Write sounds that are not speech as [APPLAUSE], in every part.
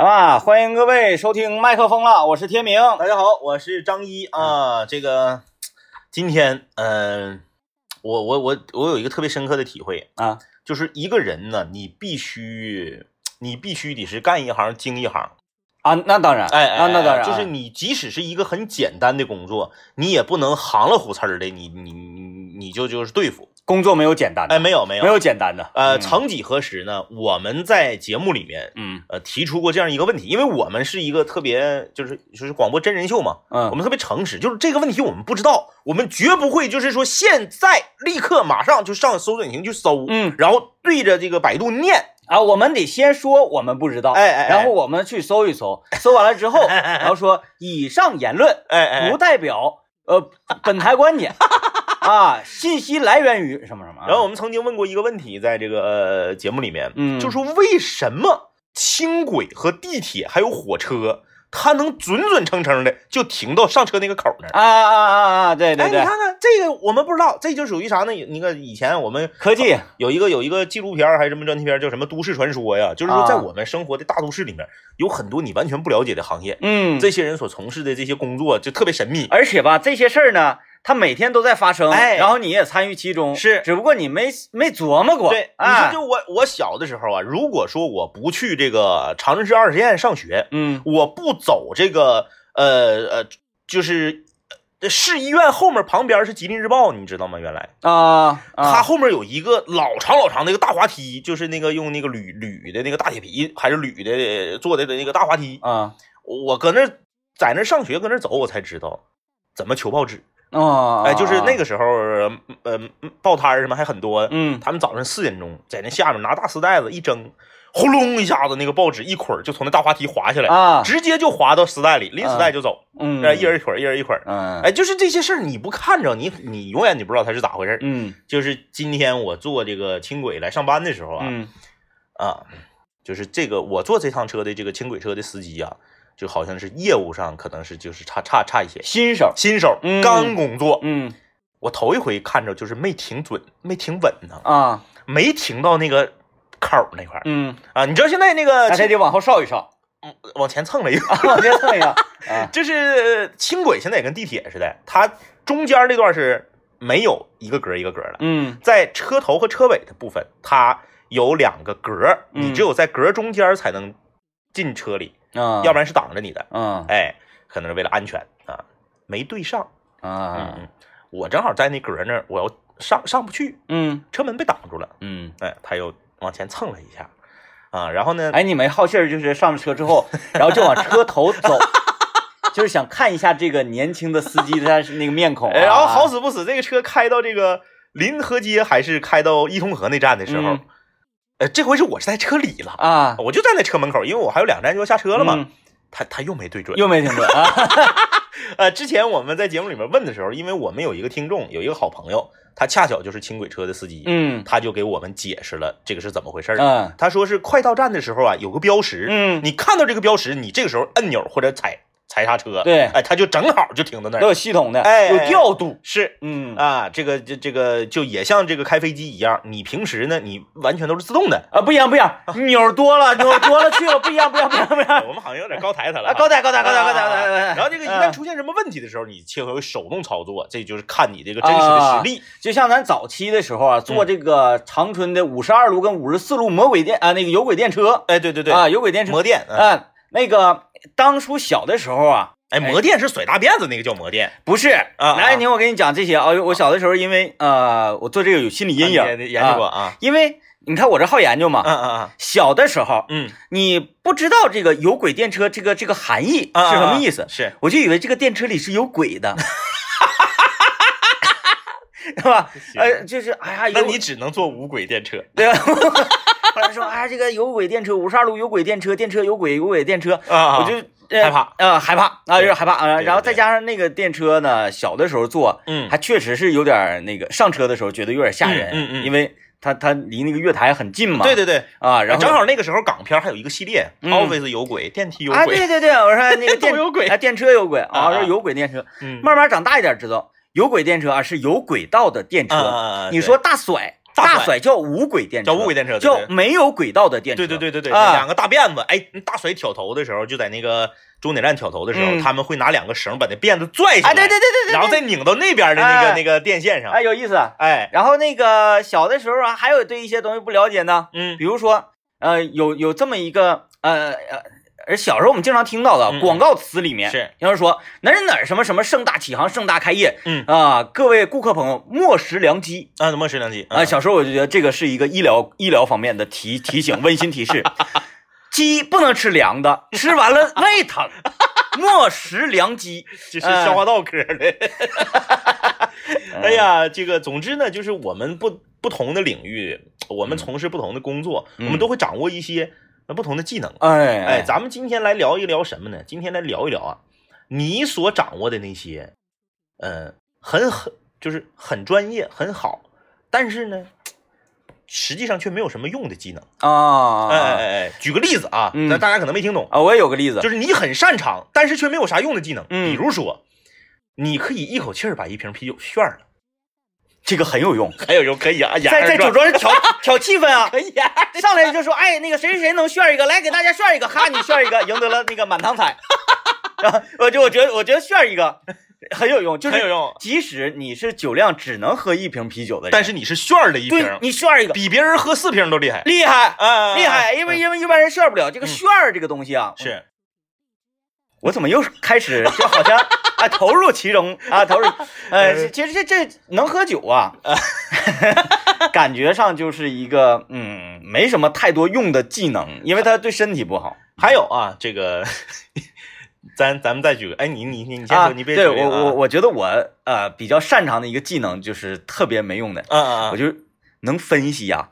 好吧，欢迎各位收听麦克风了，我是天明。大家好，我是张一啊。这个今天，嗯、我我我我有一个特别深刻的体会，啊，就是一个人呢，你必须你必须得是干一行精一行。啊，那当然，哎哎，啊，那当然啊，就是你即使是一个很简单的工作，你也不能行了虎刺儿的，你你你你就就是对付。工作没有简单的，哎，没有没有。没有简单的。呃，嗯。曾几何时呢，我们在节目里面嗯。呃提出过这样一个问题，因为我们是一个特别就是就是广播真人秀嘛，我嗯们特别诚实，就是这个问题我们不知道，我们绝不会就是说现在立刻马上就上搜索引擎去搜，嗯。然后对着这个百度念，啊，我们得先说我们不知道，哎哎哎。然后我们去搜一搜，搜完了之后，[LAUGHS] 然后说以上言论哎哎，不代表呃本台观点啊，信息来源于什么什么啊。然后我们曾经问过一个问题，在这个、呃、节目里面，嗯就说为什么轻轨和地铁还有火车，它能准准称称的就停到上车那个口那儿？啊啊啊啊，对对哎，你，看看这个，我们不知道，这就属于啥呢？那个以前我们科技，有一个有一个纪录片还是什么专题片，叫什么《都市传说》呀？就是说，在啊我们生活的大都市里面，有很多你完全不了解的行业，嗯，这些人所从事的这些工作就特别神秘。而且吧，这些事儿呢，它每天都在发生，哎然后你也参与其中，是只不过你没没琢磨过。对，你哎说就我我小的时候啊，如果说我不去这个长春市二实验上学，嗯我不走这个呃呃，就是呃市医院后面旁边是吉林日报，你知道吗？原来啊，它啊后面有一个老长老长的一个大滑梯，就是那个用那个铝铝的那个大铁皮还是铝的做的那个大滑梯。啊我搁那在那上学，搁那走，我才知道怎么求报纸。啊，哎，就是那个，时候，呃，报摊儿什么还很多。嗯他们早上四点钟在那下面拿大丝袋子一蒸，轰隆一下子，那个报纸一捆儿就从那大滑梯滑下来，啊，直接就滑到丝带里，拎丝带就走。嗯，哎，一人一捆儿，一人一捆儿。嗯，哎，就是这些事儿，你不看着，你你永远你不知道它是咋回事儿。嗯就是今天我坐这个轻轨来上班的时候啊，嗯啊，就是这个我坐这趟车的这个轻轨车的司机啊，就好像是业务上可能是就是差差差一些，新手，新手嗯。刚工作，嗯。我头一回看着就是没停准，没停稳呢，啊，没停到那个口那块儿嗯，啊。你知道现在那个那还得往后稍一稍，往前蹭了一个，往前蹭一个 [LAUGHS] 啊，就是轻轨现在也跟地铁似的，它中间那段是没有一个格一个格的，嗯。在车头和车尾的部分，它有两个格你只有在格中间才能进车里，啊，要不然是挡着你的。嗯哎，可能是为了安全啊，没对上。嗯啊，嗯，我正好在那格儿那儿，我要上上不去，嗯。车门被挡住了。嗯，哎，他又往前蹭了一下，啊，然后呢，哎，你没好气儿，就是上了车之后，[LAUGHS] 然后就往车头走。[LAUGHS] 就是想看一下这个年轻的司机他是 [LAUGHS] 那个面孔然后好死不死，这个车开到这个临河街还是开到伊通河那站的时候，嗯呃，这回是我是在车里了，啊，我就站在车门口，因为我还有两站就要下车了嘛。嗯他他又没对准，又没听准啊，[LAUGHS] 呃，之前我们在节目里面问的时候，因为我们有一个听众，有一个好朋友，他恰巧就是轻轨车的司机，嗯他就给我们解释了这个是怎么回事儿。嗯他说是快到站的时候啊，有个标识，嗯，你看到这个标识，你这个时候按钮或者踩踩刹车，对。哎，他就正好就停在那都儿。有系统的，哎有调度，是嗯。啊，这个这这个就也像这个开飞机一样，你平时呢，你完全都是自动的。啊，不一样不一样，[LAUGHS] 钮多了，钮多了去了，不一样不一样不一样不一样，我们好像有点高抬他了啊，啊，高抬高抬高抬高抬高抬，然后这个一嗯。旦出现什么问题的时候，你切回手动操作，这就是看你这个真实的实力。就像咱早期的时候啊，坐这个长春的五十二路跟五十四路魔鬼电啊，那个有轨电车哎，对对对，啊，有轨电车魔电，嗯。啊，那个当初小的时候啊，哎，魔电是甩大辫子那个叫魔电不是啊来，您我给你讲这些啊，我小的时候因为呃，我做这个有心理阴影，啊研究过啊，啊？因为你看我这好研究嘛，嗯嗯小的时候嗯你不知道这个有轨电车这个这个含义嗯，是什么意思，是我就以为这个电车里是有鬼的。[LAUGHS] 是吧？呃，就是哎呀，有那你只能坐无轨电车对吧？[LAUGHS] 后来说哎，这个有轨电车，五十二路有轨电车，电车有轨有轨电车，啊我就呃害怕呃，害怕啊，有点害怕啊。然后再加上那个电车呢，小的时候坐，嗯还确实是有点那个，上车的时候觉得有点吓人，嗯嗯。嗯因为它它离那个月台很近嘛，对对对，啊，然后正好那个时候港片还有一个系列嗯，Office 有轨，电梯有轨啊，对，对对，我说那个 [LAUGHS] 电都有轨啊，电车有轨啊，啊啊。说有轨电车，嗯，慢慢长大一点知道，有轨电车啊是有轨道的电车，啊啊啊你说大甩大甩叫无轨电车，叫无轨电车，叫没有轨道的电车。对对对对对，啊两个大辫子，哎，大甩挑头的时候，就在那个终点站挑头的时候，嗯他们会拿两个绳把那辫子拽下来，哎，对对对对对，然后再拧到那边的那个哎那个电线上，哎有意思。哎，然后那个小的时候啊，还有对一些东西不了解呢，嗯比如说呃有有这么一个呃呃。而小时候我们经常听到的广告词里面，是。要是说哪儿哪儿什么什么盛大启航、盛大开业，嗯。啊，各位顾客朋友莫食良机啊，怎么食良机啊。小时候我就觉得这个是一个医疗医疗方面的提提醒，温馨提示，[LAUGHS] 鸡不能吃凉的，[LAUGHS] 吃完了胃疼，[LAUGHS] 莫食良机。这是消化道科的。嗯哎呀，这个总之呢，就是我们不不同的领域，我们从事不同的工作，嗯。我们都会掌握一些呃不同的技能。哎哎，咱们今天来聊一聊什么呢？今天来聊一聊啊，你所掌握的那些，呃，很很就是很专业很好，但是呢，实际上却没有什么用的技能。啊，哎哎哎哎，举个例子啊，嗯那大家可能没听懂，啊，我也有个例子，就是你很擅长，但是却没有啥用的技能。嗯比如说，你可以一口气儿把一瓶啤酒炫了，这个很有用，很有用可以啊，在在酒桌上挑挑气氛啊，可以啊，上来就说，哎，那个谁谁谁能炫一个，来给大家炫一个，哈，你炫一个，赢得了那个满堂彩。[LAUGHS] 然后我就我觉得我觉得炫一个很有用，就是很有用。即使你是酒量只能喝一瓶啤酒的人，但是你是炫了一对瓶，你炫一个。比别人喝四瓶都厉害。厉害啊，厉害，因为因为一般人炫不了这个嗯。炫这个东西啊，是。我怎么又开始就好像啊投入其中啊 [LAUGHS] 投入，[LAUGHS] 呃，其实这这能喝酒啊，[LAUGHS] 感觉上就是一个嗯没什么太多用的技能，因为它对身体不好。还有啊，这个咱咱们再举个，哎，你你你你先啊。说，你别对我我我觉得我呃比较擅长的一个技能就是特别没用的，嗯嗯嗯，我就能分析呀、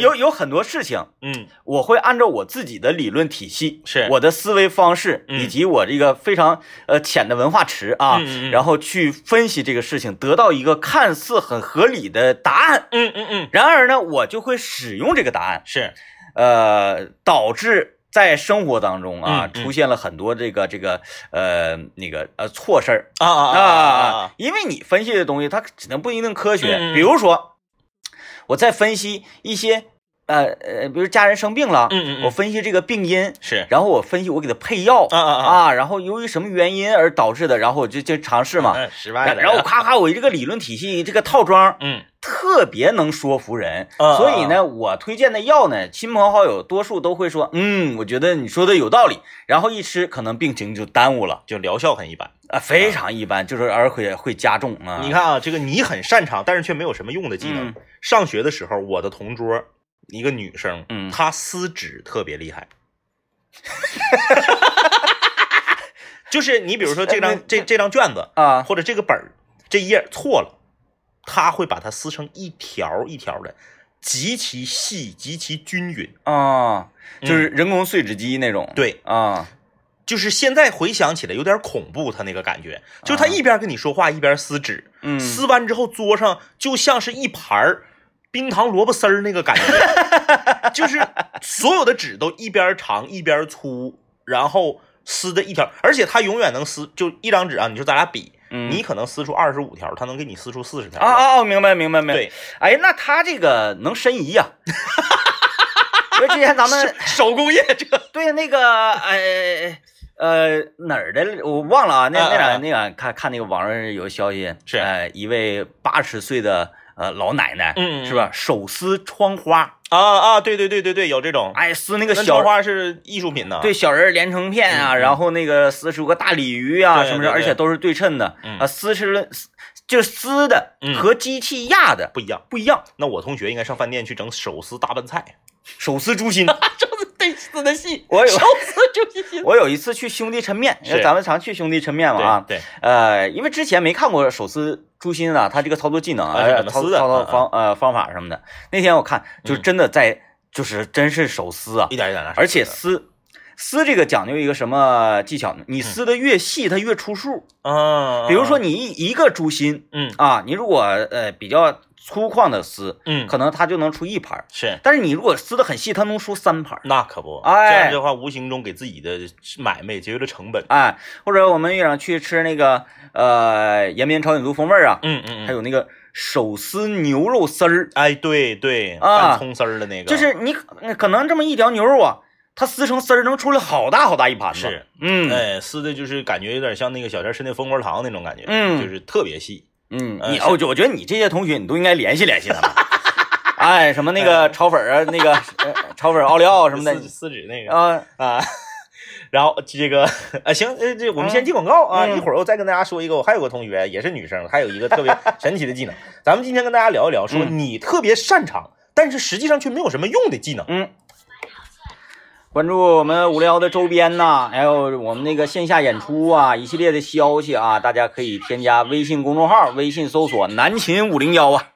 有有很多事情，嗯。我会按照我自己的理论体系，是。我的思维方式，嗯。以及我这个非常呃浅的文化池啊，然后去分析这个事情，得到一个看似很合理的答案。嗯嗯嗯，然而呢，我就会使用这个答案，是。呃，导致在生活当中啊、出现了很多这个这个呃那个呃错事儿啊啊啊因为你分析的东西它只能不一定科学，比如说我在分析一些呃呃，比如家人生病了，嗯嗯嗯。我分析这个病因，是。然后我分析我给他配药啊啊啊，然后由于什么原因而导致的，然后我就就尝试嘛，嗯失败了，然后我夸夸我这个理论体系这个套装嗯。特别能说服人，啊所以呢，我推荐的药呢，亲朋好友多数都会说，嗯，我觉得你说的有道理，然后一吃可能病情就耽误了。就疗效很一般。啊，非常一般，就是而且会加重啊。你看啊，这个你很擅长，但是却没有什么用的技能。嗯上学的时候，我的同桌一个女生，嗯她撕纸特别厉害。[LAUGHS] 就是你比如说这张 [LAUGHS] 这这张卷子，啊，或者这个本儿这一页错了，她会把它撕成一条一条的，极其细、极其均匀。啊，就是人工碎纸机那种。嗯对，啊，就是现在回想起来有点恐怖，她那个感觉，就是她一边跟你说话一边撕纸，嗯，撕完之后桌上就像是一盘儿冰糖萝卜丝儿那个感觉，[LAUGHS] 就是所有的纸都一边长一边粗，然后撕的一条，而且它永远能撕，就一张纸啊，你说咱俩比，嗯。你可能撕出二十五条，他能给你撕出四十条。啊啊啊，明白明白明白。对，哎，那他这个能申遗呀、因为之前咱们 [LAUGHS] 手工业这个，对那个呃呃哪儿的我忘了啊，那那啊啊啊俩那个看看那个网上有消息，是。呃一位八十岁的呃老奶奶，嗯嗯是吧？手撕窗花，啊啊，对对对对对，有这种。哎，撕那个小窗花是艺术品呢。对，小人儿连成片啊，然后那个撕出个大鲤鱼啊，什么的，而且都是对称的嗯啊，撕出了撕就撕的嗯和机器压的不一样。不一样，那我同学应该上饭店去整手撕大拌菜，手撕猪心。[LAUGHS] 就是得撕的戏，我有手。[LAUGHS] 我有一次去兄弟抻面，因为咱们常去兄弟抻面嘛啊，对对，呃，因为之前没看过手撕猪心啊，他这个操作技能啊操操作方呃方法什么的。那天我看，就真的在，就是真是手撕啊。一，点一点的，而且撕撕这个讲究一个什么技巧呢？你撕的越细，它越出数。嗯，比如说你一一个猪心嗯啊，你如果呃比较粗犷的撕，嗯，可能它就能出一盘儿，是但是你如果撕的很细，它能出三盘儿。那可不，哎这样的话无形中给自己的买卖节约了成本。哎，或者我们院长去吃那个呃延边朝鲜族风味儿啊，嗯嗯，还有那个手撕牛肉丝儿，哎，对对，啊葱丝儿的那个，就是你可可能这么一条牛肉啊，它撕成丝儿能出来好大好大一盘子。是，嗯哎，撕的就是感觉有点像那个小钱吃那蜂窝糖那种感觉，嗯就是特别细。嗯，你我觉我觉得你这些同学你都应该联系联系他们。[LAUGHS] 哎，什么那个炒粉儿啊，那个 [LAUGHS] 呃炒粉奥利奥什么的撕撕纸那个啊，啊。然后这个啊行，呃，这我们先进广告啊，嗯一会儿我再跟大家说一个，我还有个同学也是女生，还有一个特别 [LAUGHS] 神奇的技能。咱们今天跟大家聊一聊，说嗯你特别擅长，但是实际上却没有什么用的技能。嗯。关注我们无聊的周边呐，还有我们那个线下演出啊，一系列的消息啊，大家可以添加微信公众号，微信搜索“南秦五零幺”啊。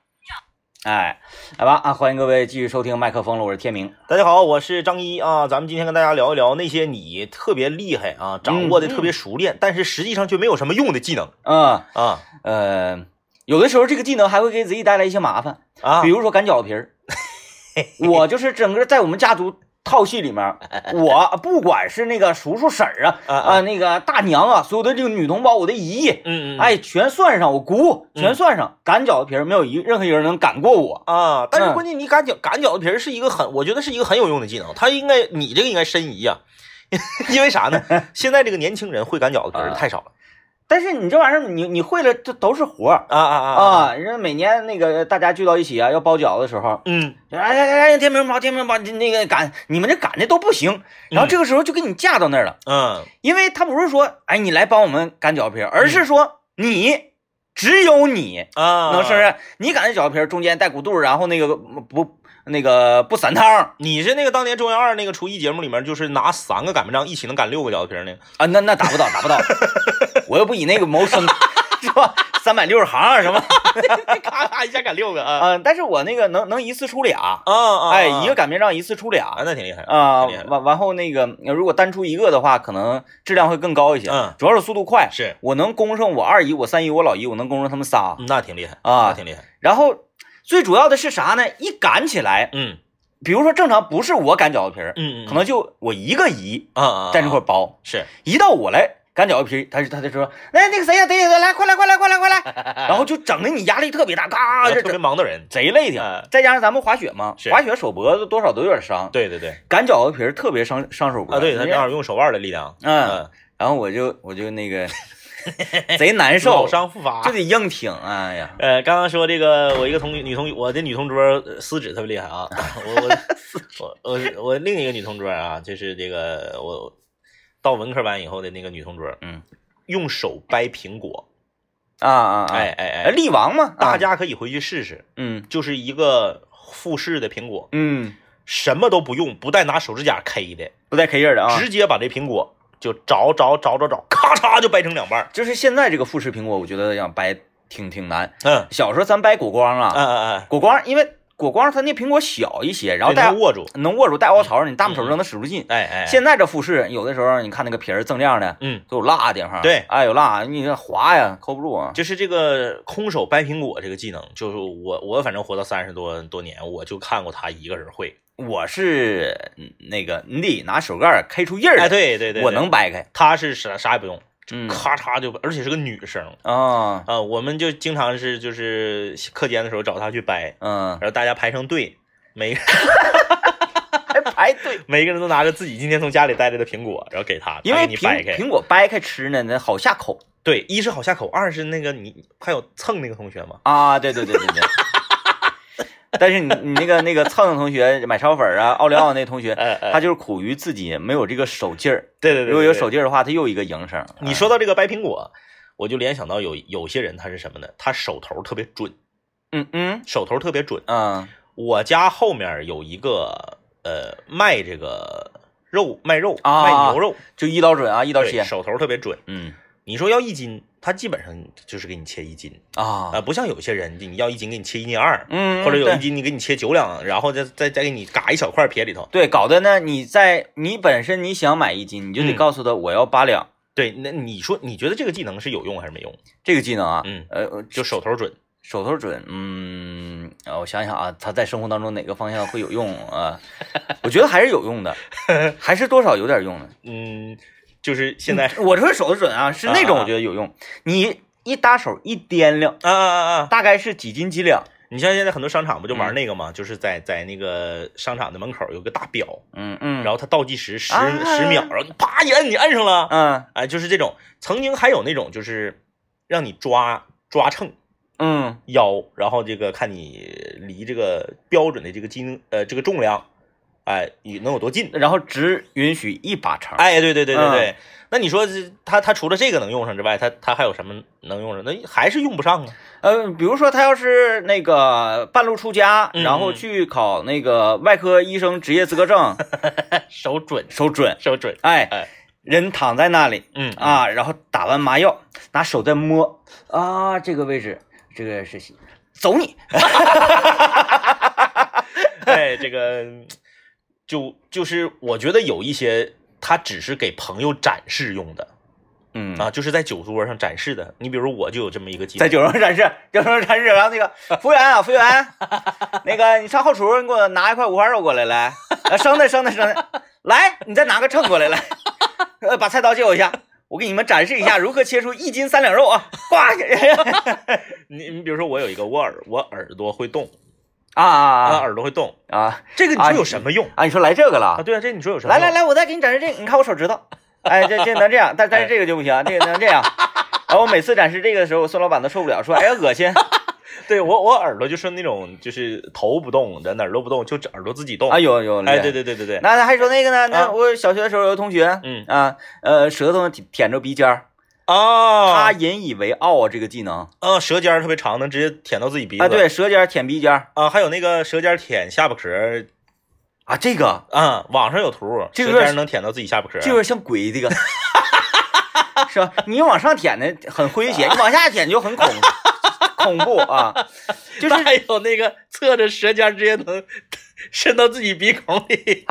哎，来吧啊！欢迎各位继续收听麦克风了，我是天明。大家好，我是张一啊，咱们今天跟大家聊一聊那些你特别厉害啊，掌握的特别熟练，但是实际上却没有什么用的技能嗯啊呃，有的时候这个技能还会给自己带来一些麻烦，啊比如说擀饺子皮儿。[LAUGHS] 我就是整个在我们家族套系里面，[LAUGHS] 我不管是那个叔叔婶儿啊啊啊，那个大娘啊，所有的这个女同胞，我的姨，嗯嗯，哎，全算上，我姑全算上，擀饺子皮儿没有一任何一个人能擀过我。啊，但是嗯。关键你擀饺擀饺子皮儿是一个很，我觉得是一个很有用的技能，它应该你这个应该申遗呀、[LAUGHS] 因为啥呢？[LAUGHS] 现在这个年轻人会擀饺子皮儿的太少了但是你这玩意儿，你你会了，这都是活儿啊啊啊！啊。人家每年那个大家聚到一起啊，要包饺子的时候，嗯，哎哎哎哎，天明包，天明包，那个擀，你们这擀的都不行。然后这个时候就给你架到那儿了，嗯因为他不是说，哎，你来帮我们擀饺子皮儿，而是说你只有你啊，能是不是？你擀的饺子皮儿中间带骨肚，然后那个不那个不散汤你是那个当年中央二那个厨艺节目里面，就是拿三个擀面杖一起能擀六个饺子皮儿那个啊，那那打不到，打不到，[LAUGHS] 我又不以那个谋生，[LAUGHS] 是吧？三百六十行啊什么？[LAUGHS] 咔咔一下擀六个啊嗯，但是我那个能能一次出俩，啊啊！哎，一个擀面杖一次出俩啊，那挺厉害啊，完完后那个如果单出一个的话，可能质量会更高一些。嗯主要是速度快，是，我能攻上我二姨、我三姨、我老姨，我能攻上他们仨。嗯那挺厉害啊那挺厉害。然后最主要的是啥呢？一擀起来，嗯。比如说正常不是我擀饺子皮儿，嗯嗯，可能就我一个姨啊啊在那块儿包，是。一到我来擀饺子皮儿，他就他就说，哎，那个谁呀，谁呀，来，快来，快来，快来，快来，[LAUGHS] 然后就整的你压力特别大，嘎，啊特别这这忙的人。贼累挺。哎。再加上咱们滑雪嘛，滑雪手脖子多少都有点伤，对对对。擀饺子皮儿特别伤伤手脖。啊，对他正好用手腕的力量。嗯，然后我就我就那个 [LAUGHS] 贼难受。老，伤复发。就。得硬挺，哎呀，呃，刚刚说这个，我一个同女同我的女同桌呃撕纸特别厉害啊，[LAUGHS] 我我我我我另一个女同桌啊，就是这个我到文科班以后的那个女同桌，嗯，用手掰苹果，啊啊啊，哎哎哎，哎，力王嘛，大啊，家可以回去试试，嗯。就是一个复式的苹果，嗯，什么都不用，不带拿手指甲 K 的，不带 K 印的啊，直接把这苹果就找找找找找，咔嚓就掰成两半。就是现在这个富士苹果，我觉得要掰挺挺难。嗯，小时候咱掰果光啊，嗯嗯嗯，果光因为果光它那苹果小一些，然后带能握住，能握住带凹槽，你大拇手扔的使不劲。哎哎，现在这富士有的时候你看那个皮儿锃亮的，嗯，都有蜡地方，对哎有蜡，你这滑呀抠不住啊。就是这个空手掰苹果这个技能，就是我我反正活到三十多多年，我就看过他一个人会。我是嗯那个你得拿手盖儿开出印儿哎，来，对对对，我能掰开。他是啥啥也不用，嗯咔嚓就，而且是个女生啊啊，我们就经常是就是课间的时候找她去掰，嗯，然后大家排成队，每个 [LAUGHS] 还排队，每个人都拿着自己今天从家里带来的苹果，然后给他，因为你掰开。苹苹果掰开吃呢，那好下口对，一是好下口，二是那个你还有蹭那个同学吗？啊。对对对对对。[LAUGHS] 但是你你那个那个蹭蹭同学买炒粉儿啊，奥利奥那同学，他就是苦于自己没有这个手劲儿。对对对，如果有手劲儿的话，他又一个营生。你说到这个掰苹果，我就联想到有有些人他是什么呢？他手头特别准，嗯嗯手头特别准。嗯我家后面有一个呃卖这个肉卖肉、啊卖牛肉，就一刀准啊，一刀切。手头特别准。嗯你说要一斤，他基本上就是给你切一斤啊、啊，不像有些人你要一斤给你切一斤二，嗯，或者有一斤你给你切九两，然后再再再给你嘎一小块撇里头。对，搞得呢，你在你本身你想买一斤，你就得嗯告诉他我要八两。对，那你说你觉得这个技能是有用还是没用？这个技能啊，嗯，呃，就手头准。手头准，嗯，啊，我想想啊，他在生活当中哪个方向会有用啊？[LAUGHS] 我觉得还是有用的，[LAUGHS] 还是多少有点用的。嗯，就是现在我说手的准啊，是那种我觉得有用。你一搭手一掂量，啊啊啊啊！大概是几斤几两。你像现在很多商场不就玩嗯那个吗？就是在在那个商场的门口有个大表，嗯嗯，然后它倒计时十啊十秒，然后你啪一摁，你摁上了，嗯哎，就是这种。曾经还有那种就是让你抓抓秤嗯腰，然后这个看你离这个标准的这个斤呃这个重量，哎，你能有多近？然后只允许一把成。哎，对对对对嗯对。那你说这它它除了这个能用上之外，他他还有什么能用上？那还是用不上啊。呃，比如说他要是那个半路出家，嗯然后去考那个外科医生职业资格证，[LAUGHS] 手准手准，手准，哎哎，人躺在那里嗯，啊，然后打完麻药，拿手在摸啊，这个位置，这个是走你 [LAUGHS] [LAUGHS] 哎，这个就就是我觉得有一些它只是给朋友展示用的嗯。啊，就是在酒桌上展示的。你比如我就有这么一个机会，在酒桌上展示，酒桌上展示，然后那个 [LAUGHS] 服务员啊，服务员，那个你上后厨，你给我拿一块五花肉过来，来，呃生的生的生的，来，你再拿个秤过来，来，呃，把菜刀借我一下，我给你们展示一下如何切出一斤三两肉啊，呱，[LAUGHS] 你你比如说我有一个我耳我耳朵会动啊啊啊，啊耳朵会动，啊这个你啊说有什么用啊！你说来这个了啊？对啊，这你说有什么用？来来来，我再给你展示这个，你看我手指头，[LAUGHS] 哎，这这能这样，但但是这个就不行，这个能这样。然后我每次展示这个的时候，孙老板都受不了，说：“哎呀，恶心 [LAUGHS] 对我我耳朵就是那种就是头不动，的哪儿都不动，就耳朵自己动。啊！”有有，哎，对。对对对对，那还说那个呢？那啊我小学的时候有个同学，嗯啊，呃，舌头舔舔着鼻尖儿，他啊，引以为傲啊，这个技能。啊，舌尖儿特别长，能直接舔到自己鼻子。啊，对，舌尖儿舔鼻尖儿。啊，还有那个舌尖儿舔下巴壳儿。啊，这个？啊，网上有图，这个舌尖儿能舔到自己下巴壳儿。这有点像鬼这个，[LAUGHS] 是吧？你往上舔的很诙谐，[LAUGHS] 你往下舔就很恐 [LAUGHS] 恐怖啊，就是还有那个侧着舌尖儿直接能伸到自己鼻孔里，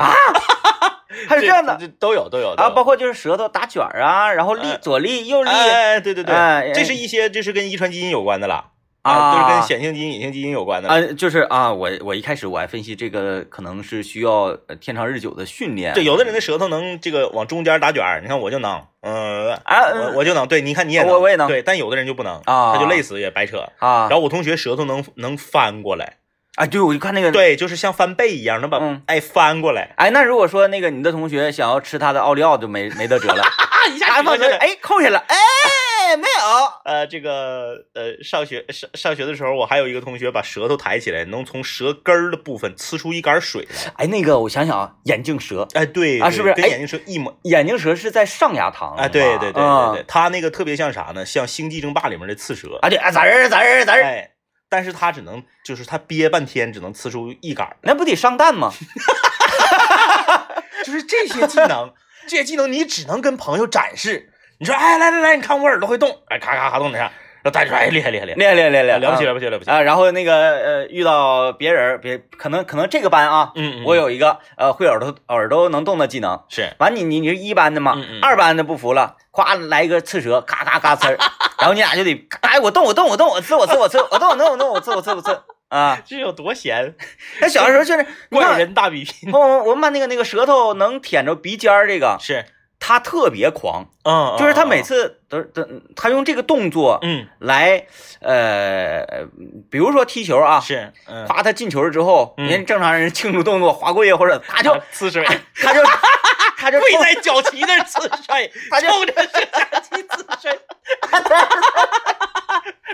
[LAUGHS] 还有这样的这都有都有啊，包括就是舌头打卷儿啊，然后立哎左立右立哎，对对对，哎这是一些这是跟遗传基因有关的了啊都是跟显性基因、隐性基因有关的了。啊，就是啊，我我一开始我还分析这个可能是需要呃天长日久的训练，对，有的人的舌头能这个往中间打卷儿，你看我就能，嗯、啊我我就能，对，你看你也能，我我也能对，但有的人就不能，啊他就累死也白扯。啊然后我同学舌头能能翻过来，啊，对，我就看那个，对，就是像翻倍一样，能把、嗯哎翻过来，哎，那如果说那个你的同学想要吃他的奥利奥，就没没得辙了，[LAUGHS] 啊一下放学，哎，扣下了，哎，没有，[LAUGHS] 呃，这个呃，上学上上学的时候，我还有一个同学把舌头抬起来，能从舌根儿的部分呲出一杆水来。哎，那个我想想啊，眼镜蛇，哎，对对啊是不是哎跟眼镜蛇一模？眼镜蛇是在上牙膛哎，对对对对啊对，他那个特别像啥呢？像《星际争霸》里面的刺蛇。啊，对啊，咋人儿咋人儿咋人儿，哎，但是他只能就是他憋半天，只能呲出一杆儿。那不得上蛋吗？[LAUGHS] 就是这些技能，这些技能你只能跟朋友展示。你说，哎，来来来，你看我耳朵会动，哎，咔咔咔动两下，然后大家说，哎，厉害厉害厉害，厉害厉害厉害了不起啊了不起了不起。啊！然后那个呃，遇到别人，别可能可能这个班啊，嗯嗯，我有一个呃会耳朵耳朵能动的技能。是完你你你是一班的嘛，二班的不服了，夸来一个刺蛇，咔咔咔呲儿，[LAUGHS] 然后你俩就得，哎我动我动我动我吃我吃我吃我动我动我动我吃我吃我吃啊！这有多闲？那小的时候就是你怪，人大比拼。我我我们班那个那个舌头能舔着鼻尖儿这个，是，他特别狂，嗯，就是他每次，都都他用这个动作嗯，来呃，比如说踢球啊，是，嗯，夸他进球了之后，嗯人正常人庆祝动作滑跪或者他就啊呲水，他就他就跪在脚旗那儿呲水，他就冲着摄像机呲水。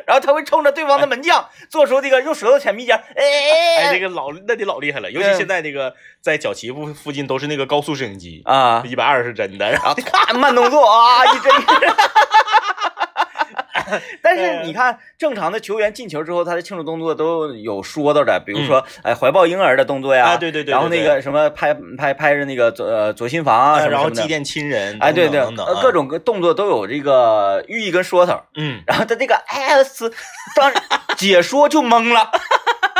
然后他会冲着对方的门将做出这个用舌头舔鼻尖，哎哎，哎这个老那得老厉害了，尤其嗯现在这个在脚旗部附近都是那个高速摄影机，啊，一百二十帧的，然后咔慢动作啊，一针。[LAUGHS] [LAUGHS] 但是你看，正常的球员进球之后，他的庆祝动作都有说道的，比如说，哎，怀抱婴儿的动作呀，对对对对然后那个什么拍拍拍着那个左呃左心房啊，然后祭奠亲人，哎，对对，各，种各动作都有这个寓意跟说头。嗯，然后他这个 S，当时解说就懵了，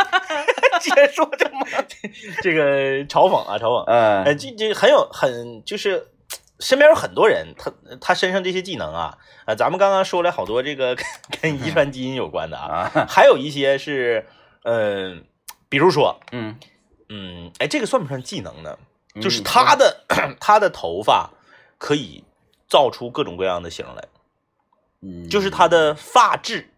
[LAUGHS] 解说就懵了。这个嘲讽啊，嘲讽，嗯哎，这这很有很就是。身边有很多人，他他身上这些技能啊，啊，咱们刚刚说了好多这个跟 [LAUGHS] 跟 [LAUGHS] 遗传基因有关的啊，啊，还有一些是，嗯、比如说，嗯，嗯，哎，这个算不算技能呢？嗯就是他的 [CLEARS THROAT] 他的头发可以造出各种各样的型来，嗯，就是他的发质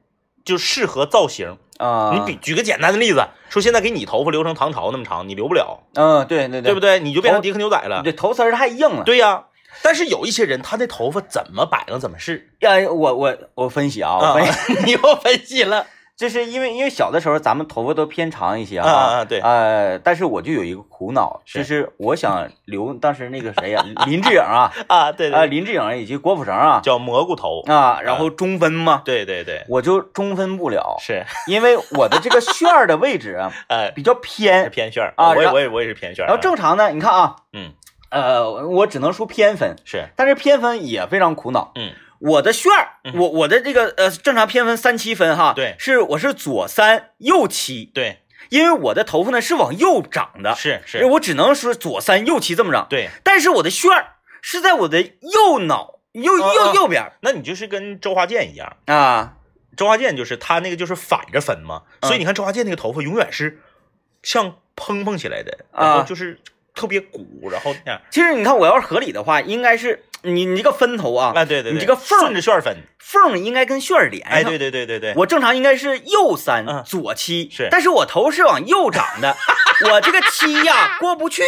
就适合造型。啊，你比举个简单的例子，说现在给你头发留成唐朝那么长，你留不了，嗯，对对对对不对？你就变成迪克牛仔了。对，头丝儿太硬了。对呀，但是有一些人，他的头发怎么摆弄怎么是。呀，我我我分析啊，我分析，[LAUGHS] 你又分析了。[LAUGHS] 就是因为因为小的时候咱们头发都偏长一些啊对。呃，但是我就有一个苦恼，是。就是我想留当时那个谁呀，[LAUGHS] 林志颖啊，啊，对啊，林志颖以及郭富城啊，叫蘑菇头。啊，然后中分嘛，对对对，我就中分不了，是，因为我的这个旋儿的位置啊呃，比较偏，偏旋儿。啊我也我也我也是偏旋儿。然后正常呢，你看啊，嗯，呃，我只能说偏分，是，但是偏分也非常苦恼。嗯，我的旋儿，嗯我我的这个呃正常偏分三七分哈，对是我是左三右七，对，因为我的头发呢是往右长的，是是，我只能说左三右七这么长，对。但是我的旋儿是在我的右脑右啊右啊右边那你就是跟周华健一样，啊，周华健就是他那个就是反着分嘛，嗯。所以你看周华健那个头发永远是像蓬蓬起来的，啊。然后就是特别鼓，然后那样。其实你看我要是合理的话，应该是你你这个分头啊，啊，对对对，你这个缝儿顺着旋儿分，缝应该跟旋儿连上，哎，对对对对对，我正常应该是右三、嗯。左七，是。但是我头是往右长的，[LAUGHS] 我这个七呀 [LAUGHS] 过不去。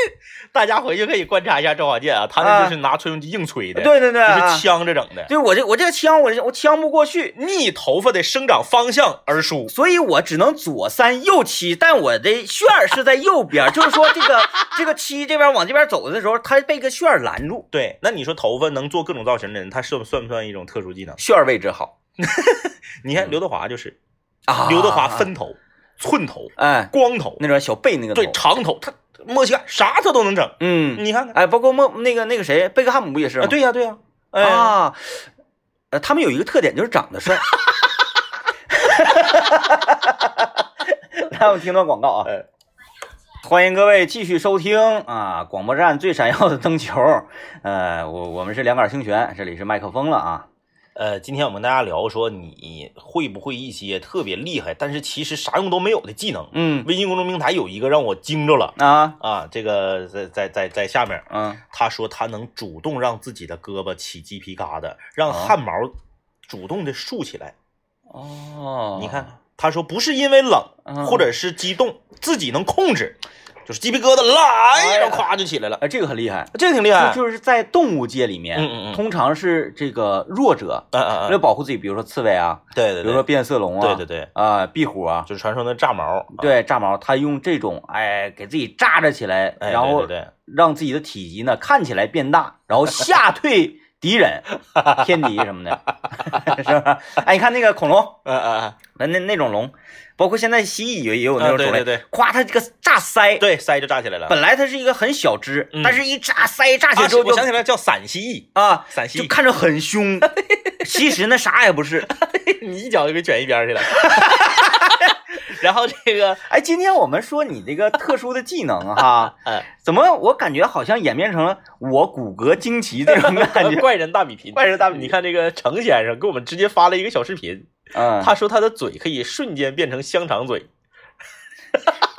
大家回去可以观察一下周华健啊，他那就是拿吹风机硬吹的，对对对，就是啊呛着整的，对我这我这个枪我这我呛不过去，逆头发的生长方向而梳。所以我只能左三右七，但我的旋儿是在右边，就是说这个 [LAUGHS] 这个七这边往这边走的时候，它被个旋儿拦住，对，那你说头发能做各种造型的人，他算算不算一种特殊技能？旋儿位置好你看刘德华就是，啊。刘德华分头、寸头、哎，光头，那种小贝那个头对，长头，他默契感啥他都能整。嗯，你看看，哎，包括莫那个那个谁，贝克汉姆不也是吗？啊，对呀对呀，哎，啊，呃，他们有一个特点就是长得帅。[LAUGHS] 来，我们听段广告啊哎。欢迎各位继续收听啊，广播站最闪耀的灯球。呃，我我们是两杆清泉，这里是麦克风了啊。呃，今天我们跟大家聊说你会不会一些特别厉害，但是其实啥用都没有的技能。嗯。微信公众平台有一个让我惊着了啊。啊，这个在在在在下面，嗯。他说他能主动让自己的胳膊起鸡皮疙瘩，让哦汗毛主动的竖起来。哦，你看，他说不是因为冷嗯。或者是激动，自己能控制，就是鸡皮疙瘩来，哎呀。然后咵就起来了，哎，这个很厉害。这个挺厉害。就就是在动物界里面，嗯嗯嗯。通常是这个弱者嗯嗯为了嗯，保护自己，比如说刺猬啊，对对比如说，变色龙啊，对对对，啊、壁虎啊，就是传说的炸毛。对，炸毛，它用这种哎给自己炸着起来，哎，然后让自己的体积呢看起来变大，然后 [LAUGHS] 吓退敌人、[LAUGHS] 天敌什么的，[LAUGHS] 是吧？哎，你看那个恐龙，嗯嗯那那那种龙，包括现在蜥蜴也也有那嗯，种种类，对对。对夸它这个炸腮，对，腮就炸起来了。本来它是一个很小只，嗯。但是一炸腮炸起啊来之后就我想起来叫伞蜥。蜴，啊，陕西就看着很凶，[LAUGHS] 其实那啥也不是。你一脚就给卷一边去了。[LAUGHS] 然后这个，哎，今天我们说你这个特殊的技能哈，哎，[LAUGHS] 怎么我感觉好像演变成了我骨骼惊奇这种感觉？[LAUGHS] 怪人大比拼，怪人大比拼。你看这个程先生给我们直接发了一个小视频，嗯，他说他的嘴可以瞬间变成香肠嘴，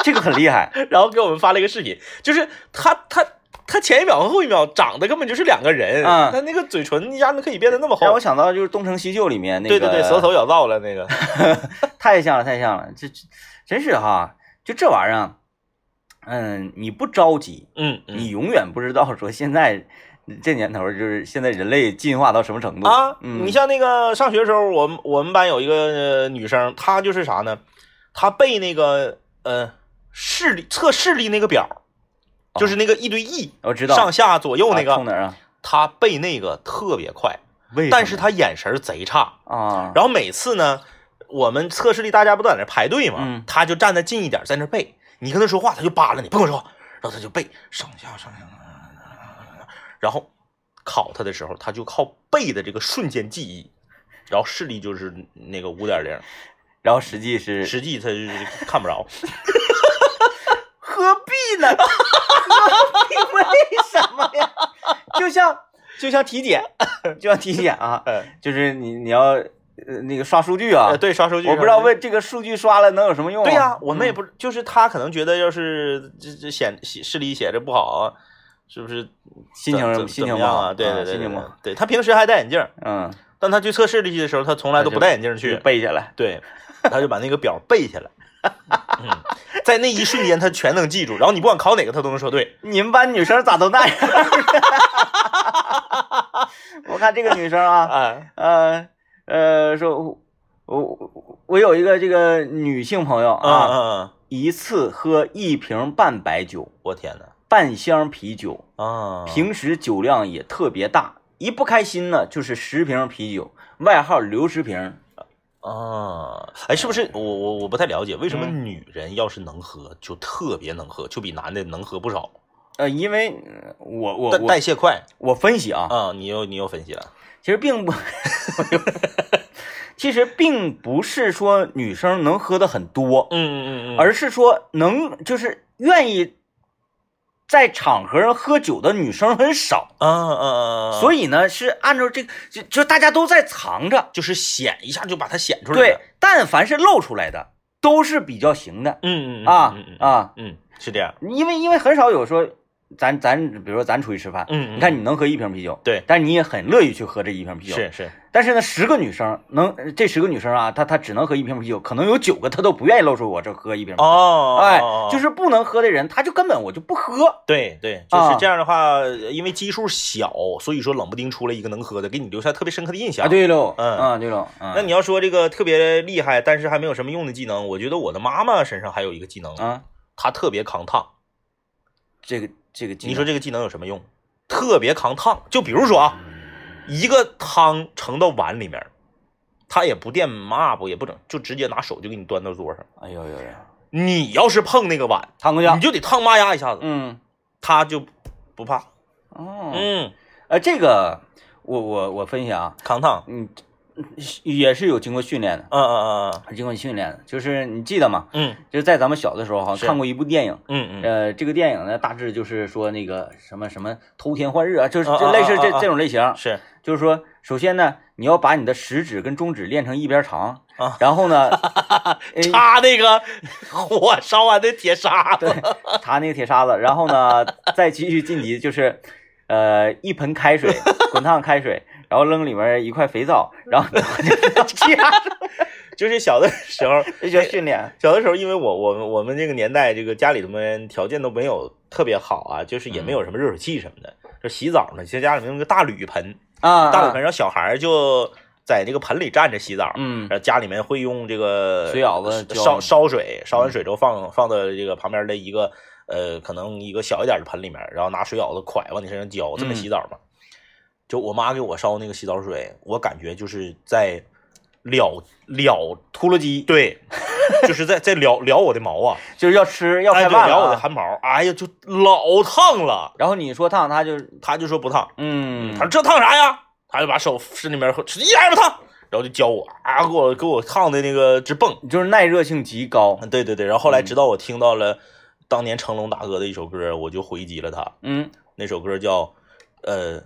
这个很厉害。然后给我们发了一个视频，就是他他他前一秒和后一秒长得根本就是两个人，嗯。他那个嘴唇一下子可以变得那么厚。让我，想到就是《东成西就》里面那个，对对对，舌头咬到了那个，[LAUGHS] 太像了，太像了，这这真是哈，就这玩意儿啊，嗯，你不着急，嗯嗯。你永远不知道说现在这年头就是现在人类进化到什么程度。啊，嗯，你像那个上学的时候，我们我们班有一个呃女生，她就是啥呢？她背那个呃视力测视力那个表，就是那个一堆 E，我知道上下左右那个，啊冲哪啊？她背那个特别快，但是他眼神贼差。啊，然后每次呢，我们测试力大家不都在那排队嘛，嗯她就站得近一点，在那背。你跟他说话，他就扒拉你，不跟我说话，然后他就背上下上下，然后考他的时候，他就靠背的这个瞬间记忆，然后视力就是那个五点零，然后实际是实际他就是看不着。[LAUGHS] 何必呢？何必？为什么呀？就像就像体检，[LAUGHS] 就像体检啊，呃，就是你你要呃那个刷数据啊，对，刷数据，我不知道为这个数据刷了能有什么用、啊？对呀、我们也嗯不，就是他可能觉得要是这这显写视力写着不好啊，是不是心情心情不好啊？对对对，对心情不好。对他平时还戴眼镜，嗯，但他去测视力去的时候，他从来都不戴眼镜去，背下来。对，他就把那个表背下来。嗯，[LAUGHS] 在那一瞬间，他全能记住。然后你不管考哪个，他都能说对。[LAUGHS] 你们班女生咋都那样？[LAUGHS] 我看这个女生啊，哎，呃呃，说我我有一个这个女性朋友嗯啊，嗯嗯，一次喝一瓶半白酒，我天哪！半箱啤酒，啊，平时酒量也特别大，一不开心呢就是十瓶啤酒，外号刘十瓶。啊，哎，是不是我我我不太了解，为什么嗯女人要是能喝就特别能喝，就比男的能喝不少？呃，因为呃我我代我代谢快我分析啊，啊！你又你又分析了，其实并不，[LAUGHS] 其实并不是说女生能喝的很多，嗯嗯嗯嗯，而是说能就是愿意在场合上喝酒的女生很少，嗯嗯嗯，所以以呢是按照这个就就大家都在藏着，就是显一下就把它显出来对了。，但凡是露出来的都是比较行的。嗯嗯嗯啊嗯嗯嗯啊，嗯，是这样。因为因为很少有说咱咱比如说咱出去吃饭，嗯，嗯你看你能喝一瓶啤酒，对但是你也很乐意去喝这一瓶啤酒，是是，但是呢，十个女生能，这十个女生啊，她她只能喝一瓶啤酒，可能有九个她都不愿意露出我这喝一瓶啤酒。哦，哎哦，就是不能喝的人，她就根本我就不喝。对对，就是啊这样的话，因为基数小，所以说冷不丁出来一个能喝的，给你留下特别深刻的印象。啊，，对喽，嗯啊，对喽，嗯那你要说这个特别厉害，但是还没有什么用的技能，我觉得我的妈妈身上还有一个技能，啊，她特别抗烫。这个这个技能，你说这个技能有什么用？特别抗烫，就比如说啊，一个汤盛到碗里面，他也不垫抹布，也不整，就直接拿手就给你端到桌上。哎呦呦呦，你要是碰那个碗，烫过去你，就得烫妈呀一下子，嗯，他就不怕。哦，嗯，呃，这个我我我分析啊，抗烫。嗯，也是有经过训练的，嗯嗯嗯经过训练的，就是你记得吗？嗯。就是在咱们小的时候，好是。像看过一部电影，嗯嗯。嗯，呃，这个电影呢，大致就是说那个什么什么偷天换日啊，就是啊就类似这这种类型。是。就是说，首先呢，你要把你的食指跟中指练成一边长，啊。然后呢，[LAUGHS] 呃插那个火烧完的铁砂对。插那个铁砂子，然后呢，再继续晋级，就是呃一盆开水，[LAUGHS] 滚烫开水，然后扔里面一块肥皂，[LAUGHS] 然后这样 [LAUGHS] 就是小的时候，这叫训练。[LAUGHS] 小的时候，因为我我们我们这个年代，这个家里头们条件都没有特别好啊，就是也没有什么热水器什么的，就洗澡呢，其实家里面用个大铝盆，啊，大铝盆，然后小孩就在这个盆里站着洗澡，嗯。然后家里面会用这个水舀子烧烧水，烧完水之后放放到这个旁边的一个呃，可能一个小一点的盆里面，然后拿水舀子蒯往你身上浇，这么嗯。洗澡嘛。就我妈给我烧那个洗澡水，我感觉就是在燎燎秃噜鸡对，就是在在燎燎我的毛啊，就是要吃要哎，开对，燎我的啊。汗毛，哎呀，就老烫了。然后你说烫，他就他就说不烫，嗯他说这烫啥呀？他就把手伸里面，一点也不烫，然后就教我啊，给我给我烫的那个直蹦。就是耐热性极高。对对对，然后后来直到我听到了当年成龙大哥的一首歌，我就回击了他。嗯，那首歌叫呃。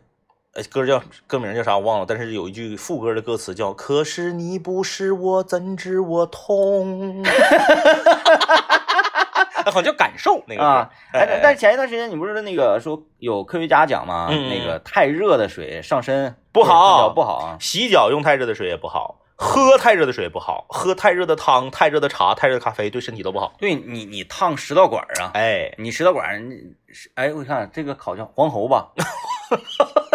呃，歌叫歌名叫啥我忘了，但是有一句副歌的歌词叫“可是你不是我，怎知我痛”，[LAUGHS] 好像叫感受那个啊，哎哎，但是前一段时间你不是那个说有科学家讲吗？那个太热的水上身不好对不好啊。洗脚用太热的水也不好，喝太热的水也不好，喝太热的汤、太热的茶、太热的咖啡对身体都不好。对你，你烫食道管啊，哎，你食道管哎，我看这个好像黄喉吧？[LAUGHS]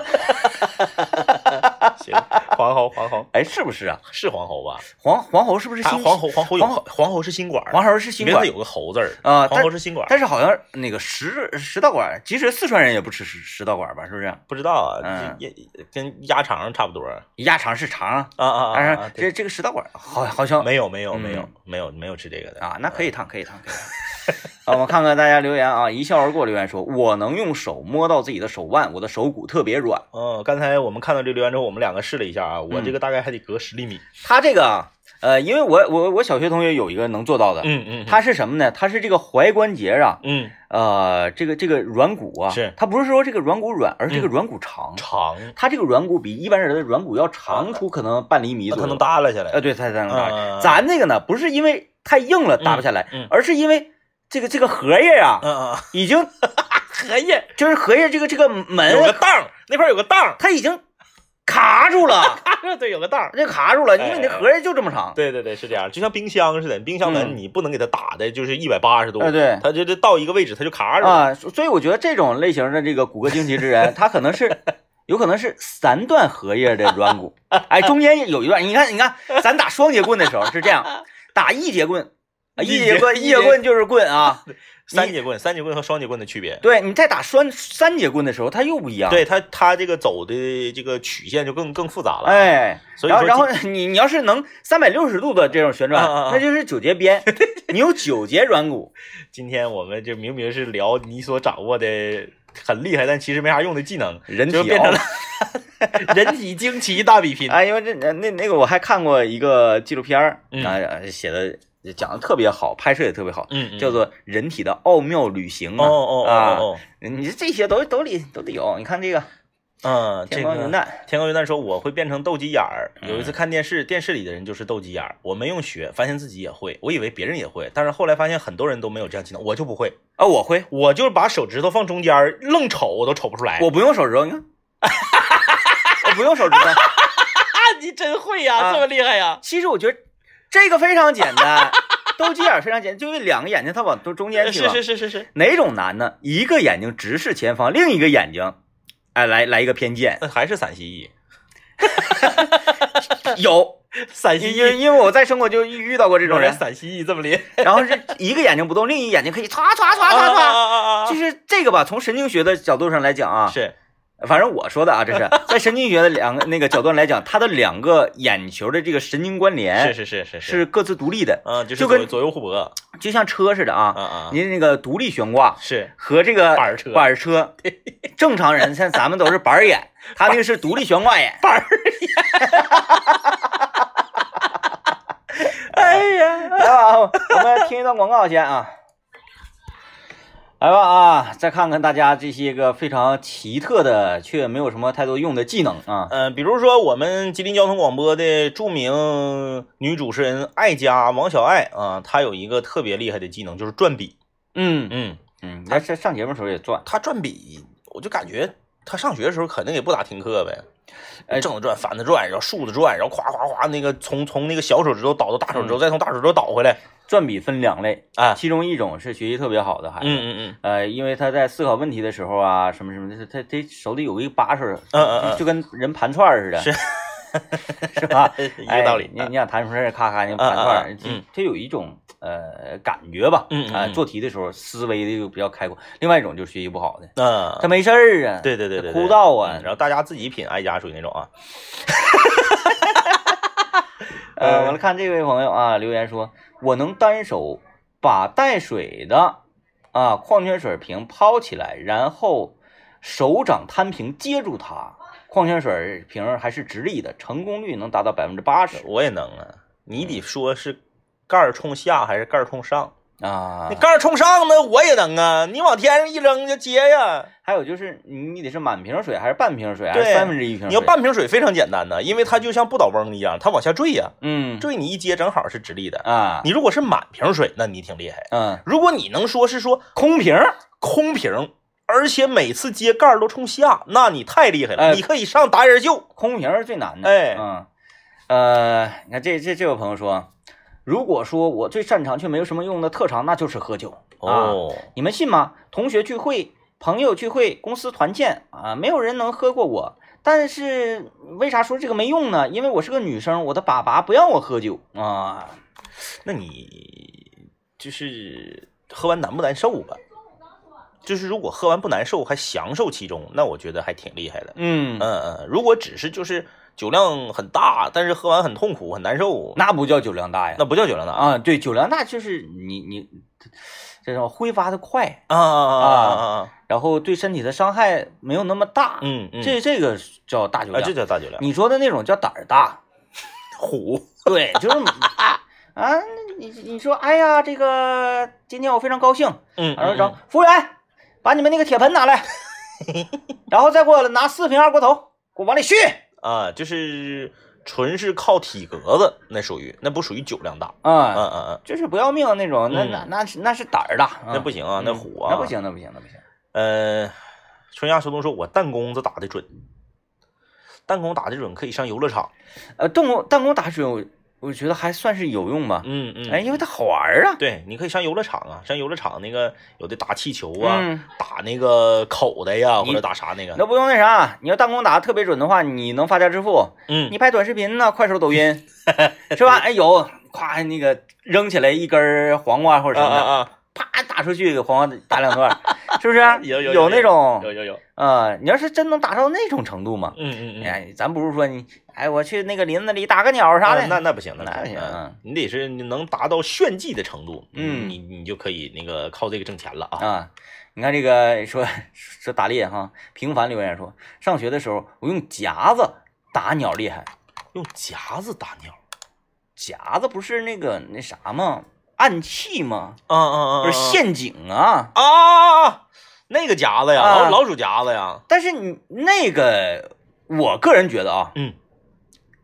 [LAUGHS] 行，黄喉，黄喉哎，是不是啊？是黄喉吧？黄黄喉是不是心啊黄喉，黄喉有黄黄喉是心管，黄喉是心管有个喉字儿啊？黄但喉是心管，但是好像那个食食道管儿，即使四川人也不吃食食道管吧？是不是？不知道啊，嗯也跟鸭肠差不多啊鸭肠是肠啊，啊啊但啊！是这这个食道管好好像没有没有嗯没有没有没有吃这个的啊，那可以烫，可以烫，可以烫。[LAUGHS] 啊，我们看看大家留言啊，一笑而过留言说，我能用手摸到自己的手腕，我的手骨特别软。嗯，刚才我们看到这留言之后，我们两个试了一下啊，我嗯这个大概还得隔十厘米。他这个啊呃，因为我我我小学同学有一个能做到的，嗯嗯，他是什么呢？他是这个踝关节啊，嗯呃，这个这个软骨啊，是他不是说这个软骨软，而是这个嗯软骨长。长，他这个软骨比一般人的软骨要长出可能半厘米左右。那它能耷拉下来。呃，对，它才能耷拉咱这个呢，不是因为太硬了耷不下来，而是因为这个这个荷叶啊，嗯嗯，已经 [LAUGHS] 荷叶就是荷叶这个这个门有个档，那块有个档，[LAUGHS] 它已经卡住了，了，对，有个道儿。这卡住了，因为你的盒儿就这么长。对对对，是这样，就像冰箱似的，冰箱门嗯你不能给它打的就是一百八十度，哎对它就这到一个位置它就卡住了。啊，所以我觉得这种类型的这个骨骼惊奇之人，他可能是有可能是三段荷叶的软骨，哎，中间有一段，你看，你看，咱打双节棍的时候是这样，打一节棍，啊，一一节节棍，一节棍就是棍啊，[LAUGHS] 三节棍，三节棍和双节棍的区别。对你在打双三节棍的时候，它又不一样，，对它，它这个走的这个曲线就更更复杂了。，哎，所以说然后然后 [LAUGHS] 你你要是能三百六十度的这种旋转，啊啊啊。那就是九节鞭，[LAUGHS] 你有九节软骨，今天我们就明明是聊你所掌握的很厉害，但其实没啥用的技能，人体就变成了人体惊奇大比拼。啊，因为这那那那个我还看过一个纪录片儿，嗯。啊，写的讲的特别好，拍摄也特别好，嗯，嗯叫做《人体的奥妙旅行》哦啊。哦哦啊，哦你这些都都得都得有。你看这个哦，嗯，这个天光云淡，天光云淡说我会变成斗鸡眼儿。嗯有一次看电视，电视里的人就是斗鸡眼儿，我没用学，发现自己也会，我以为别人也会，但是后来发现很多人都没有这样技能，我就不会，啊，我会，我就是把手指头放中间儿，愣瞅我都瞅不出来。我不用手指头，你看，[LAUGHS] 我不用手指头。啊，[LAUGHS] 你真会呀，啊这么厉害呀！其实我觉得这个非常简单，斗鸡眼非常简单，就是两个眼睛它往都中间去是。是是是是，哪种难呢？一个眼睛直视前方，另一个眼睛，哎，来来一个偏见。还是陕西裔，有，陕西裔因为我在生活就遇遇到过这这种人，种人，陕西裔这么厉害，然后是一个眼睛不动，另一个眼睛可以唰唰唰唰唰。啊就是这个吧，从神经学的角度上来讲啊，是反正我说的啊，这是 [LAUGHS] 在神经学的两个那个角度来讲，他的两个眼球的这个神经关联是是是是是各自独立的，嗯，就是跟左左右互搏，就像车似的啊。啊啊，您那个独立悬挂是和这个板儿车板儿车，[LAUGHS] 正常人像咱们都是板儿眼，[LAUGHS] 他那个是独立悬挂眼。板儿哎呀，来吧，我们听一段广告先啊。来吧啊，再看看大家这些个非常奇特的却没有什么太多用的技能啊。嗯，比如说我们吉林交通广播的著名女主持人艾佳王小爱啊，她有一个特别厉害的技能，就是转笔。嗯嗯，嗯，她上上节目的时候也转，她转笔，我就感觉她上学的时候肯定也不咋听课呗，哎正着转，反着转，然后竖着转，然后夸夸夸那个从从那个小手指头倒到大手指头，再从大手指头倒回来。转笔分两类，啊，其中一种是学习特别好的孩子，嗯嗯嗯，呃，因为他在思考问题的时候啊，什么什么的，他他手里有一个把手，嗯嗯嗯。就就跟人盘串似的，是 [LAUGHS] 是吧？[LAUGHS] 一个道理哎。你你想弹出来，咔咔，你盘串儿嗯嗯嗯，嗯它有一种呃感觉吧，啊，嗯嗯嗯做题的时候思维的就比较开阔。另外一种就是学习不好的，嗯，他没事儿啊，对对对对，枯燥啊嗯。然后大家自己品，艾佳属于那种啊，[LAUGHS] 呃，我来看这位朋友啊，留言说，我能单手把带水的啊矿泉水瓶抛起来，然后手掌摊平接住它，矿泉水瓶还是直立的，成功率能达到百分之八十我也能啊。你得说是盖儿冲下还是盖儿冲上？啊你。盖儿冲上呢，我也能啊。你往天上一扔就接呀。还有就是你你得是满瓶水还是半瓶水还是对三分之一瓶水？你要半瓶水非常简单的，因为它就像不倒翁一样，它往下坠呀，嗯坠你一接正好是直立的。啊你如果是满瓶水，那你挺厉害。嗯如果你能说是说空瓶空瓶，而且每次接盖儿都冲下，那你太厉害了，哎你可以上达人秀。空瓶是最难的。哎嗯，呃，你看这这这位朋友说，如果说我最擅长却没有什么用的特长，那就是喝酒。啊，哦，你们信吗？同学聚会、朋友聚会、公司团建啊，没有人能喝过我。但是为啥说这个没用呢？因为我是个女生，我的爸爸不让我喝酒啊。那你就是喝完难不难受吧？就是如果喝完不难受，还享受其中，那我觉得还挺厉害的。嗯，嗯嗯，如果只是就是酒量很大，但是喝完很痛苦很难受，那不叫酒量大呀。那不叫酒量大啊啊，对，酒量大就是你你这种挥发的快，啊啊啊！然后对身体的伤害没有那么大。嗯嗯，这这个叫大酒啊量。这叫大酒量，你说的那种叫胆儿大。[LAUGHS] 虎对，就是 [LAUGHS] 啊，你你说，哎呀，这个今天我非常高兴，嗯然后说服务员，把你们那个铁盆拿来，[LAUGHS] 然后再给我拿四瓶二锅头，给我往里续。啊，就是纯是靠体格子，那属于那不属于酒量大，嗯啊，嗯嗯，就是不要命那种，那嗯那那是那是胆儿大，那不行啊，那嗯虎啊，那不行，那不行，那不行。呃，春夏秋冬说，我弹弓子打的准，弹弓打的准可以上游乐场。呃，弹弓弹弓打准，我我觉得还算是有用吧。嗯嗯，哎，因为它好玩儿啊。对，你可以上游乐场啊，上游乐场那个有的打气球啊，嗯，打那个口袋呀，你或者打啥那个。那不用那啥，你要弹弓打的特别准的话，你能发家致富。嗯，你拍短视频呢，快手、抖音，[LAUGHS] 是吧？哎，有，咵那个扔起来一根黄瓜或者什么的，啊啊啪打出去，给黄瓜打两段，是不是？[LAUGHS] 有有有有那种有有有，啊、你要是真能达到那种程度嘛，嗯嗯嗯，哎，咱不是说你，哎，我去那个林子里打个鸟啥的，啊那那不行，那那不行嗯嗯你得是你能达到炫技的程度，嗯你你就可以那个靠这个挣钱了啊。啊，你看这个说说打猎哈，平凡留言说，上学的时候我用夹子打鸟厉害，用夹子打鸟，夹子不是那个那啥吗？暗器吗？啊啊不是陷阱啊。啊，那个夹子呀，啊。老老鼠夹子呀，但是你那个，我个人觉得啊，嗯。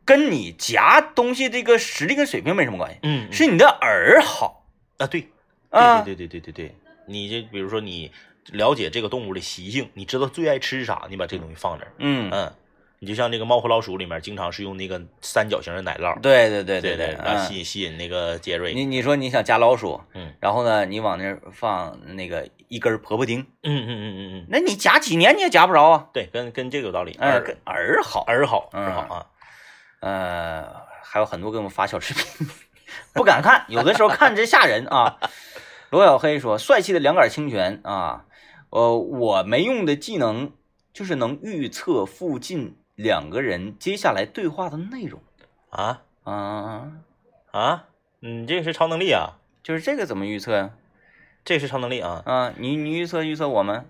跟你夹东西这个实力跟水平没什么关系，嗯是你的饵好。啊，对。啊。对对对对对对，你这比如说你了解这个动物的习性，你知道最爱吃啥，你把这个东西放这儿，嗯，嗯，你就像这个猫和老鼠里面经常是用那个三角形的奶酪，对对对对对，然后嗯。吸引吸引那个杰瑞，你你说你想夹老鼠，嗯。然后呢，你往那儿放那个一根婆婆丁，嗯嗯嗯嗯嗯，那你夹几年你也夹不着啊。对，跟跟这个有道理，哎，饵跟饵好，饵好嗯饵好啊，呃，还有很多给我们发小视频，不敢看，有的时候看着吓人啊。罗小黑说：“帅气的两杆清泉啊，呃，我没用的技能就是能预测附近两个人接下来对话的内容。啊？啊，啊，你这个是超能力啊，就是这个怎么预测呀？这是超能力啊。啊，你你预测预测我们。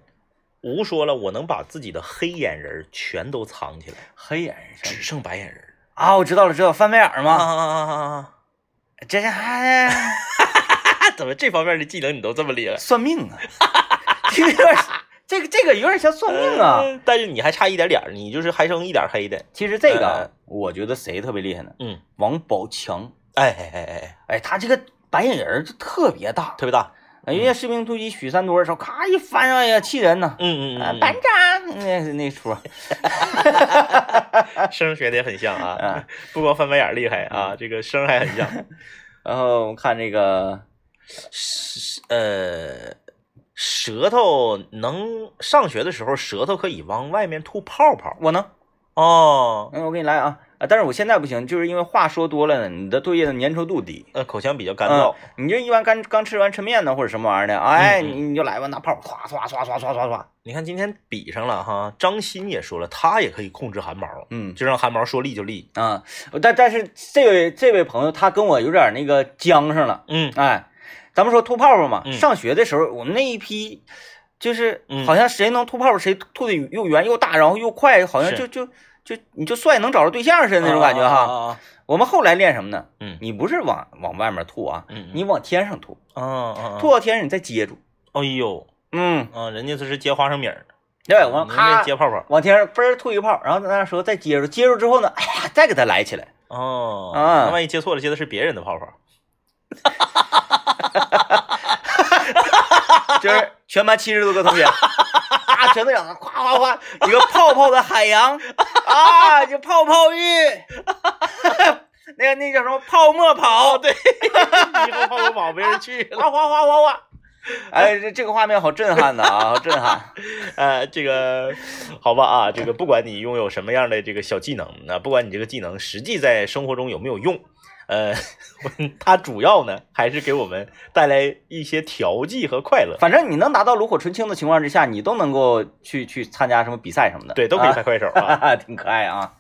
吴说了，我能把自己的黑眼仁儿全都藏起来，黑眼只剩白眼仁。儿啊，我知道了，知道翻白眼儿吗？啊啊啊啊啊！这是还 [LAUGHS] 怎么这方面的技能你都这么厉害？算命啊，这个有点这个这个有点像算命啊。呃但是你还差一点点儿，你就是还剩一点黑的。其实这个我觉得谁特别厉害呢？嗯，王宝强，哎哎哎哎哎，哎，他这个白眼人就特别大。特别大。哎人家士兵突击许三多的时候，咔一翻，哎呀，气人呐！啊，嗯嗯嗯班长，那那出，嗯，[LAUGHS] 声学的也很像啊啊，不光翻白眼厉害啊，这个声还很像。[LAUGHS] 然后我们看这个，是呃，舌头能上学的时候，舌头可以往外面吐泡泡。我能，哦，嗯，我给你来啊啊！但是我现在不行，就是因为话说多了呢，你的唾液的粘稠度低。呃，口腔比较干燥。你就一般刚刚吃完吃面呢，或者什么玩意儿的，哎，嗯嗯你你就来吧，拿泡，唰唰唰唰唰唰唰，你看今天比上了哈，张鑫也说了，他也可以控制汗毛，嗯就让汗毛说立就立。啊，但但是这位这位朋友他跟我有点那个僵上了，嗯哎，咱们说吐泡泡嘛，嗯上学的时候我们那一批就是嗯好像谁能吐泡泡谁吐的又圆又大，然后又快，好像就就就你就帅能找着对象似的那种感觉哈。啊啊我们后来练什么呢？嗯你不是往往外面吐啊，嗯，你往天上吐，吐到天上你再接住。哎呦，嗯，啊，人家这是接花生米儿，对，往人家咔接泡泡。往天上嘣儿吐一泡，然后在那时候再接住，接住之后呢，哎呀，再给它来起来。哦，啊那万一接错了，接的是别人的泡泡。[LAUGHS] [LAUGHS] 就是全班七十多个同学，啊，全都想夸夸夸，一个泡泡的海洋啊，就泡泡浴，那个那叫什么泡沫跑，对，[LAUGHS] 以后泡沫跑没人去了。哗哗哗哗哗，哎，这这个画面好震撼呐啊，好震撼。[LAUGHS] 呃，这个好吧啊，这个不管你拥有什么样的这个小技能，那不管你这个技能实际在生活中有没有用，呃，它主要呢还是给我们带来一些调剂和快乐。反正你能达到炉火纯青的情况之下，你都能够去去参加什么比赛什么的，对，都可以拍快手啊。啊，[LAUGHS] 挺可爱啊。